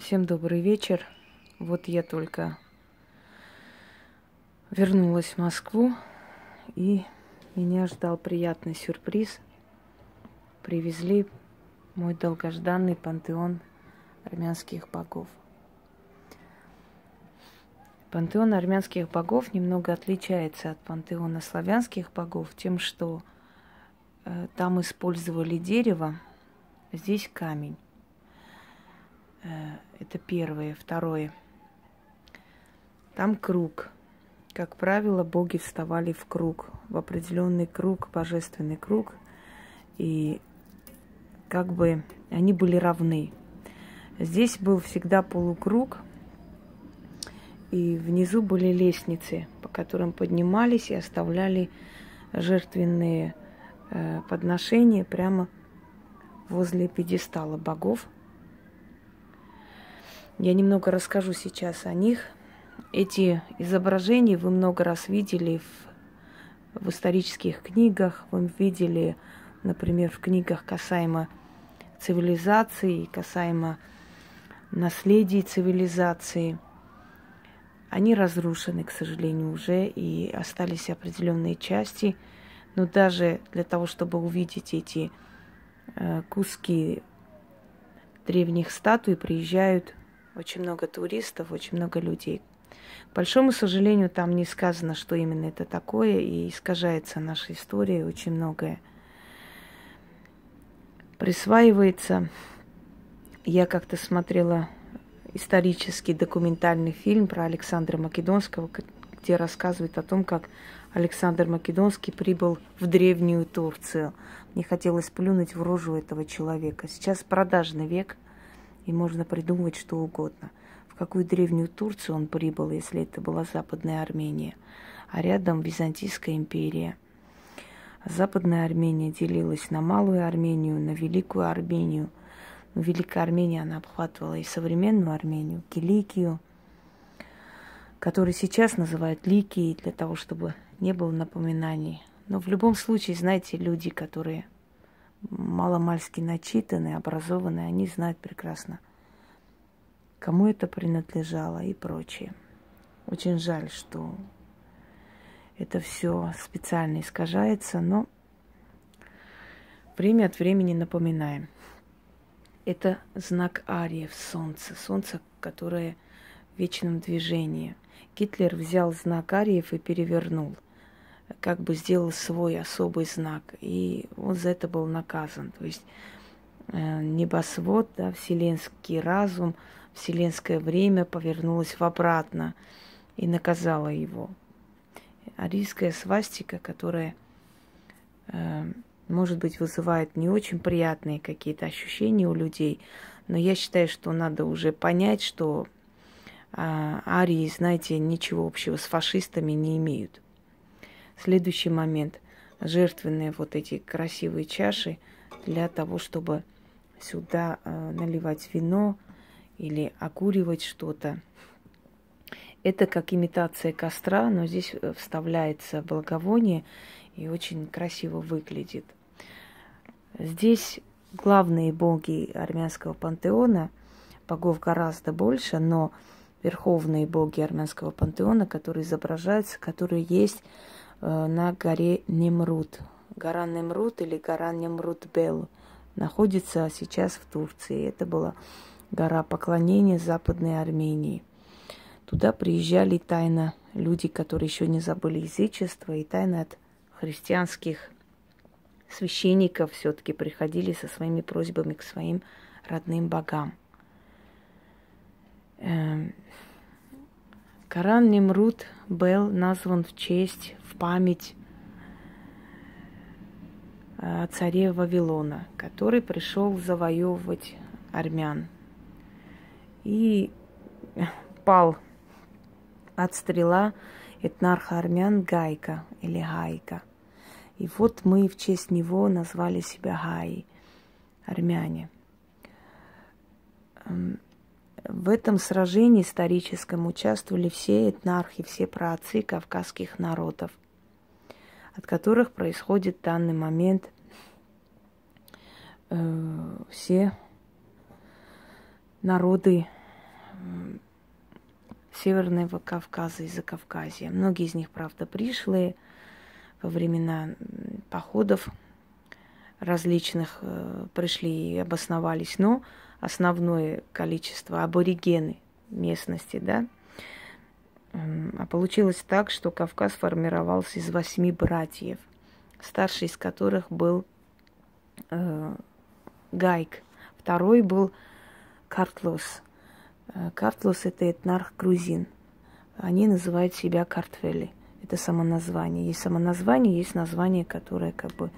Всем добрый вечер. Вот я только вернулась в Москву, и меня ждал приятный сюрприз. Привезли мой долгожданный пантеон армянских богов. Пантеон армянских богов немного отличается от пантеона славянских богов тем, что э, там использовали дерево, здесь камень. Э, это первое. Второе. Там круг. Как правило, боги вставали в круг, в определенный круг, божественный круг. И как бы они были равны. Здесь был всегда полукруг, и внизу были лестницы, по которым поднимались и оставляли жертвенные э, подношения прямо возле пьедестала богов – я немного расскажу сейчас о них. Эти изображения вы много раз видели в, в исторических книгах, вы видели, например, в книгах касаемо цивилизации, касаемо наследия цивилизации. Они разрушены, к сожалению, уже, и остались определенные части. Но даже для того, чтобы увидеть эти э, куски древних статуй, приезжают очень много туристов, очень много людей. К большому сожалению, там не сказано, что именно это такое, и искажается наша история, очень многое присваивается. Я как-то смотрела исторический документальный фильм про Александра Македонского, где рассказывает о том, как Александр Македонский прибыл в древнюю Турцию. Мне хотелось плюнуть в рожу этого человека. Сейчас продажный век – и можно придумывать что угодно. В какую древнюю Турцию он прибыл, если это была Западная Армения, а рядом Византийская империя. Западная Армения делилась на Малую Армению, на Великую Армению. Но Великая Армения, она обхватывала и современную Армению, Киликию, которую сейчас называют Ликией, для того, чтобы не было напоминаний. Но в любом случае, знаете, люди, которые маломальски начитанные, образованные, они знают прекрасно, кому это принадлежало и прочее. Очень жаль, что это все специально искажается, но время от времени напоминаем. Это знак ариев солнца, солнце, которое в вечном движении. Гитлер взял знак ариев и перевернул – как бы сделал свой особый знак, и он за это был наказан. То есть э, небосвод, да, вселенский разум, вселенское время повернулось в обратно и наказало его. Арийская свастика, которая, э, может быть, вызывает не очень приятные какие-то ощущения у людей, но я считаю, что надо уже понять, что э, арии, знаете, ничего общего с фашистами не имеют. Следующий момент. Жертвенные вот эти красивые чаши для того, чтобы сюда э, наливать вино или окуривать что-то. Это как имитация костра, но здесь э, вставляется благовоние и очень красиво выглядит. Здесь главные боги армянского пантеона, богов гораздо больше, но верховные боги армянского пантеона, которые изображаются, которые есть на горе Немрут. Гора Немрут или гора Немрут-Бел находится сейчас в Турции. Это была гора поклонения Западной Армении. Туда приезжали тайно люди, которые еще не забыли язычество, и тайно от христианских священников все-таки приходили со своими просьбами к своим родным богам. Эм, Коран Немрут был назван в честь память о царе Вавилона, который пришел завоевывать армян. И пал от стрела этнарха армян Гайка или Гайка. И вот мы в честь него назвали себя Гаи, армяне. В этом сражении историческом участвовали все этнархи, все праотцы кавказских народов от которых происходит в данный момент э, все народы Северного Кавказа и Закавказья. Многие из них, правда, пришли во времена походов различных, э, пришли и обосновались, но основное количество аборигены местности, да. А получилось так, что Кавказ формировался из восьми братьев, старший из которых был э, Гайк, второй был Картлос. Э, Картлос это этнарх грузин. Они называют себя картвели. Это самоназвание. Есть самоназвание, есть название, которое как бы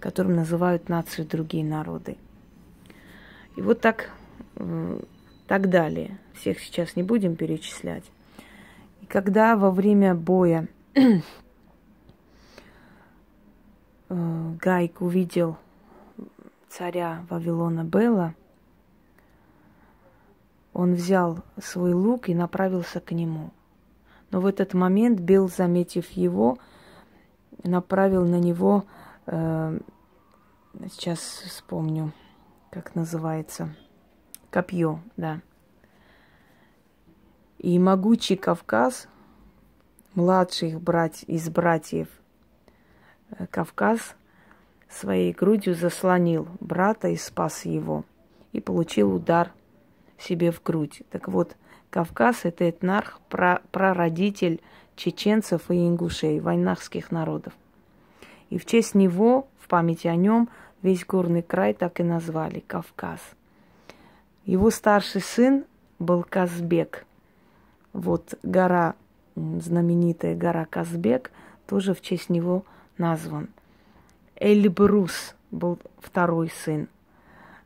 которым называют нацию другие народы. И вот так, так далее. Всех сейчас не будем перечислять. И когда во время боя э, Гайк увидел царя Вавилона Белла, он взял свой лук и направился к нему. Но в этот момент Бел, заметив его, направил на него, э, сейчас вспомню, как называется, копье, да. И могучий Кавказ, младший брать, из братьев э, Кавказ, своей грудью заслонил брата и спас его. И получил удар себе в грудь. Так вот, Кавказ – это этнарх, прародитель чеченцев и ингушей, войнахских народов. И в честь него, в памяти о нем, весь горный край так и назвали – Кавказ. Его старший сын был Казбек. Вот гора, знаменитая гора Казбек, тоже в честь него назван. Эльбрус был второй сын.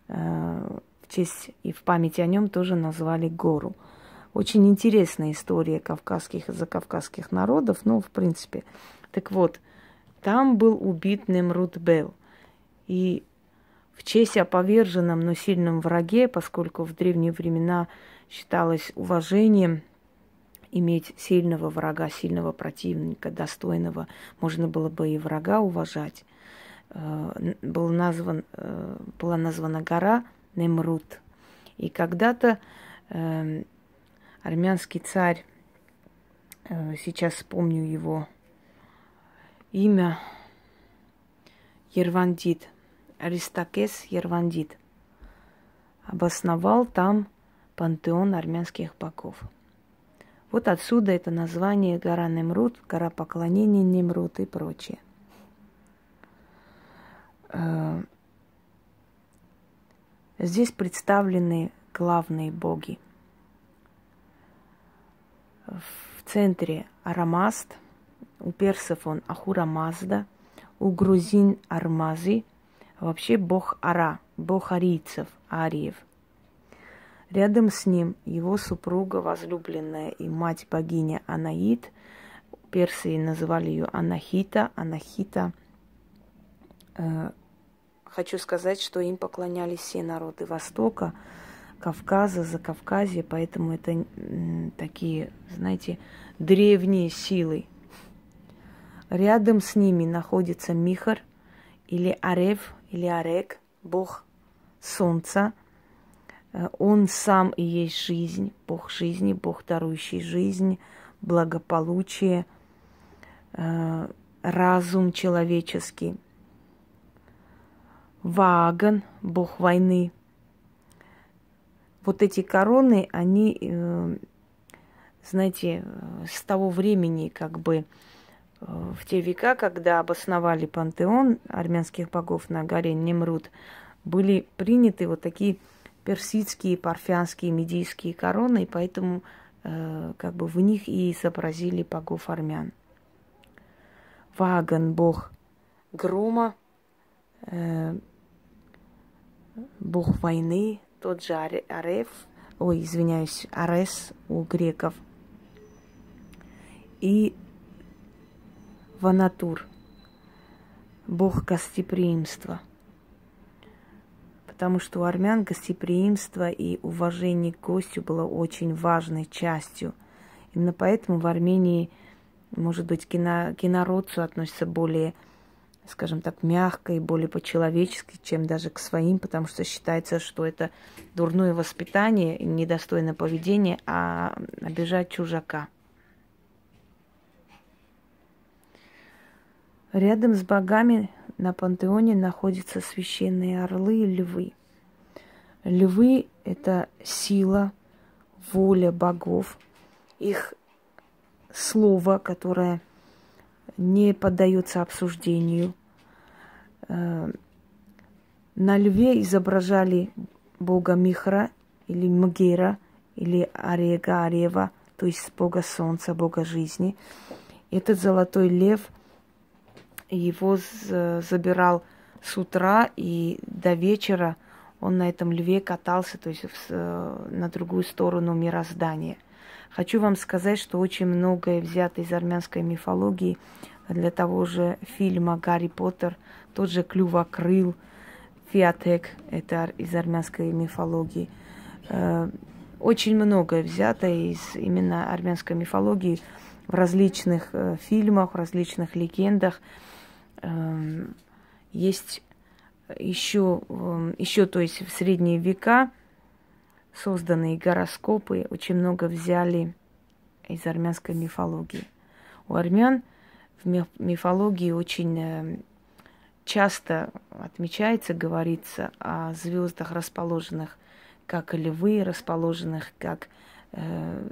Э, в честь и в память о нем тоже назвали гору – очень интересная история кавказских и закавказских народов, ну, в принципе. Так вот, там был убит Немрут Бел. И в честь о поверженном, но сильном враге, поскольку в древние времена считалось уважением иметь сильного врага, сильного противника, достойного, можно было бы и врага уважать, э, был назван, э, была названа гора Немрут. И когда-то эм, армянский царь, э, сейчас вспомню его имя, Ервандит, Аристакес Ервандит, обосновал там пантеон армянских богов. Вот отсюда это название гора Немрут, гора поклонения Немрут и прочее. Э, здесь представлены главные боги – в центре Арамаст, у персов он Ахура Мазда, у грузин Армази, вообще бог Ара, бог арийцев, ариев. Рядом с ним его супруга, возлюбленная и мать богиня Анаид. Персы называли ее Анахита. Анахита. Э, хочу сказать, что им поклонялись все народы Востока – Кавказа, за Кавказье, поэтому это такие, знаете, древние силы. Рядом с ними находится Михар или Арев или Арек, бог солнца. Э, он сам и есть жизнь, бог жизни, бог дарующий жизнь, благополучие, э, разум человеческий. Ваган, бог войны – вот эти короны, они, э, знаете, с того времени, как бы в те века, когда обосновали пантеон армянских богов на горе Немрут, были приняты вот такие персидские, парфянские, медийские короны, и поэтому э, как бы в них и изобразили богов армян. Ваган, бог грома, бог войны, тот же Ареф, ой, извиняюсь, Арес у греков, и Ванатур, бог гостеприимства. Потому что у армян гостеприимство и уважение к гостю было очень важной частью. Именно поэтому в Армении, может быть, к, ино, к инородцу относятся более скажем так, мягко и более по-человечески, чем даже к своим, потому что считается, что это дурное воспитание, недостойное поведение, а обижать чужака. Рядом с богами на пантеоне находятся священные орлы и львы. Львы – это сила, воля богов, их слово, которое не поддается обсуждению. Э, на льве изображали бога Михра или Мгера или Арега Арева, то есть бога солнца, бога жизни. Этот золотой лев, его забирал с утра и до вечера он на этом льве катался, то есть в, на другую сторону мироздания – Хочу вам сказать, что очень многое взято из армянской мифологии для того же фильма «Гарри Поттер», тот же «Клювокрыл», «Фиатек» — это из армянской мифологии. Э, очень многое взято из именно армянской мифологии в различных э, фильмах, в различных легендах. Эм, есть еще, эм, еще, то есть в средние века созданные гороскопы очень много взяли из армянской мифологии. У армян в мифологии очень э, часто отмечается, говорится о звездах, расположенных как львы, расположенных как э,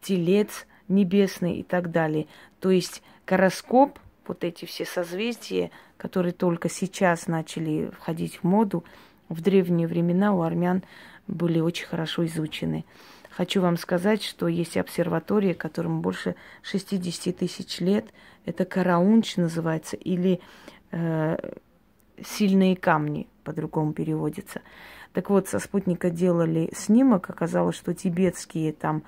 телец небесный и так далее. То есть гороскоп, вот эти все созвездия, которые только сейчас начали входить в моду, в древние времена у армян были очень хорошо изучены. Хочу вам сказать, что есть обсерватория, которому больше 60 тысяч лет. Это Караунч называется, или э, сильные камни, по-другому переводится. Так вот, со спутника делали снимок, оказалось, что тибетские там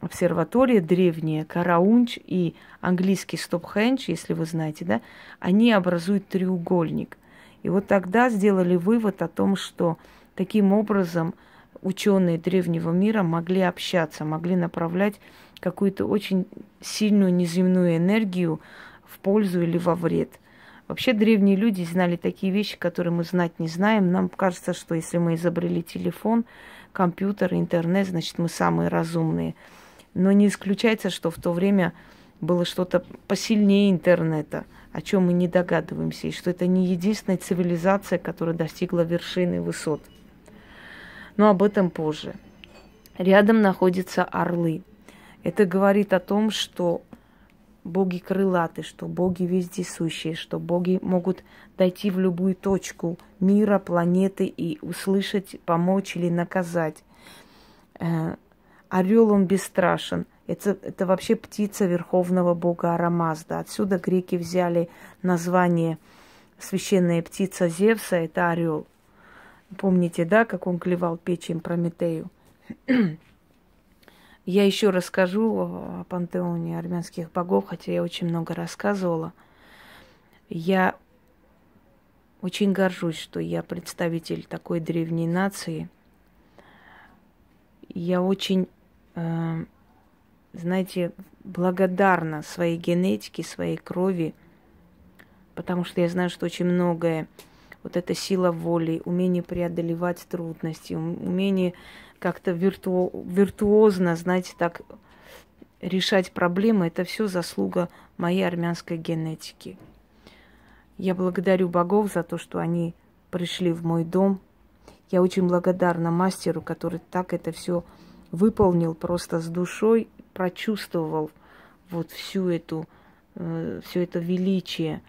обсерватории древние, Караунч и английский Стопхендж, если вы знаете, да, они образуют треугольник. И вот тогда сделали вывод о том, что таким образом ученые древнего мира могли общаться, могли направлять какую-то очень сильную неземную энергию в пользу или во вред. Вообще древние люди знали такие вещи, которые мы знать не знаем. Нам кажется, что если мы изобрели телефон, компьютер, интернет, значит мы самые разумные. Но не исключается, что в то время было что-то посильнее интернета, о чем мы не догадываемся, и что это не единственная цивилизация, которая достигла вершины высот – но об этом позже. Рядом находятся орлы. Это говорит о том, что боги крылаты, что боги вездесущие, что боги могут дойти в любую точку мира, планеты и услышать, помочь или наказать. Орел он бесстрашен. Это, это вообще птица верховного бога Арамазда. Отсюда греки взяли название священная птица Зевса, это орел. Помните, да, как он клевал печень Прометею? Я еще расскажу о пантеоне армянских богов, хотя я очень много рассказывала. Я очень горжусь, что я представитель такой древней нации. Я очень, знаете, благодарна своей генетике, своей крови, потому что я знаю, что очень многое вот эта сила воли, умение преодолевать трудности, умение как-то вирту... виртуозно, знаете, так решать проблемы, это все заслуга моей армянской генетики. Я благодарю богов за то, что они пришли в мой дом. Я очень благодарна мастеру, который так это все выполнил просто с душой, прочувствовал вот всю эту, э, все это величие,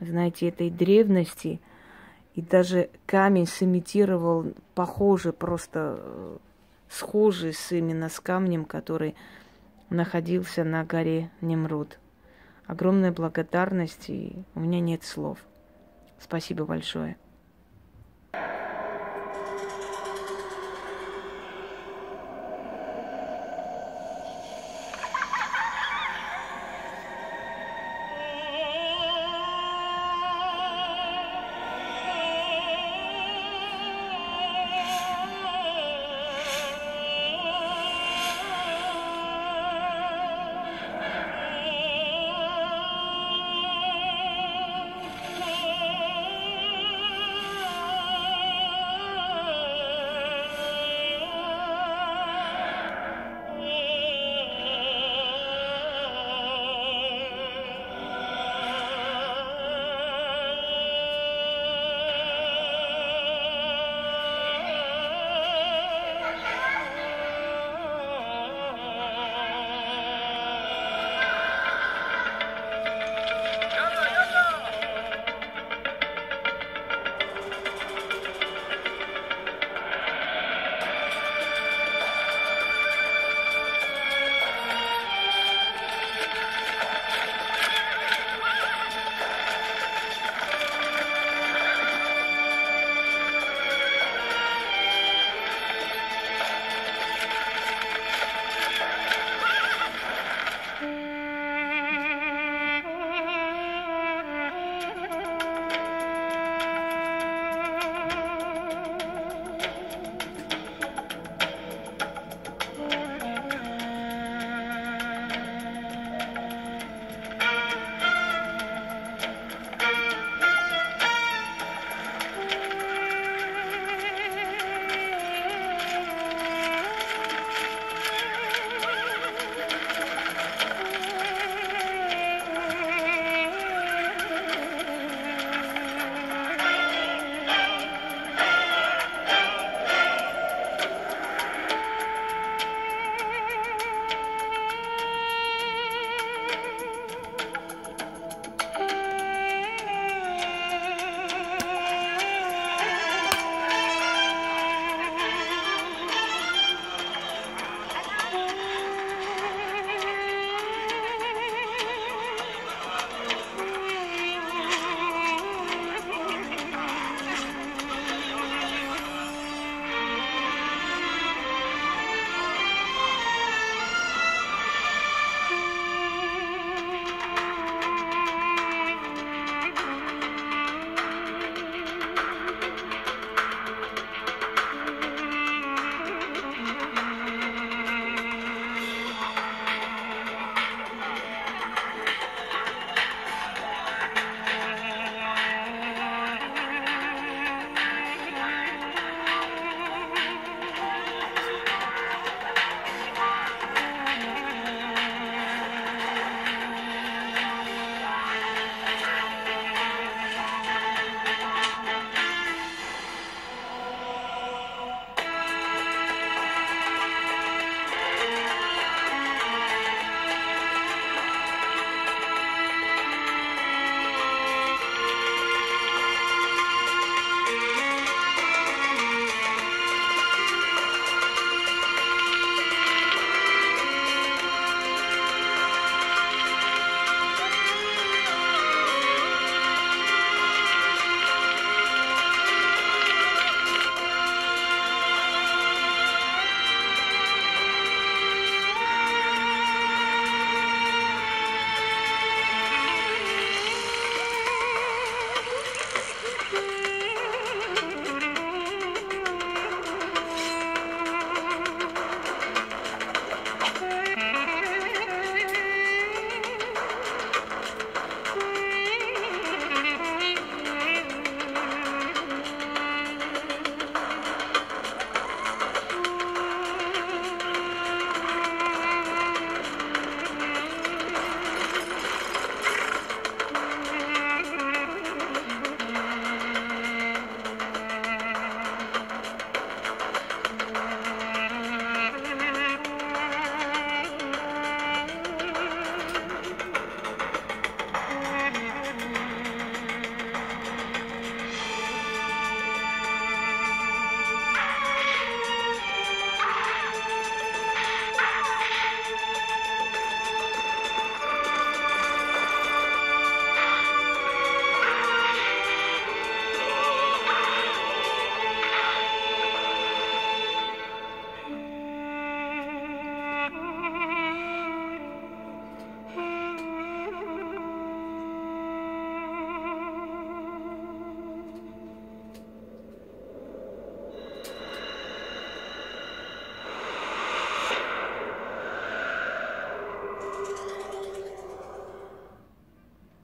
знаете, этой древности – и даже камень сымитировал, похоже, просто э, схожий с именно с камнем, который находился на горе Немруд. Огромная благодарность, и у меня нет слов. Спасибо большое.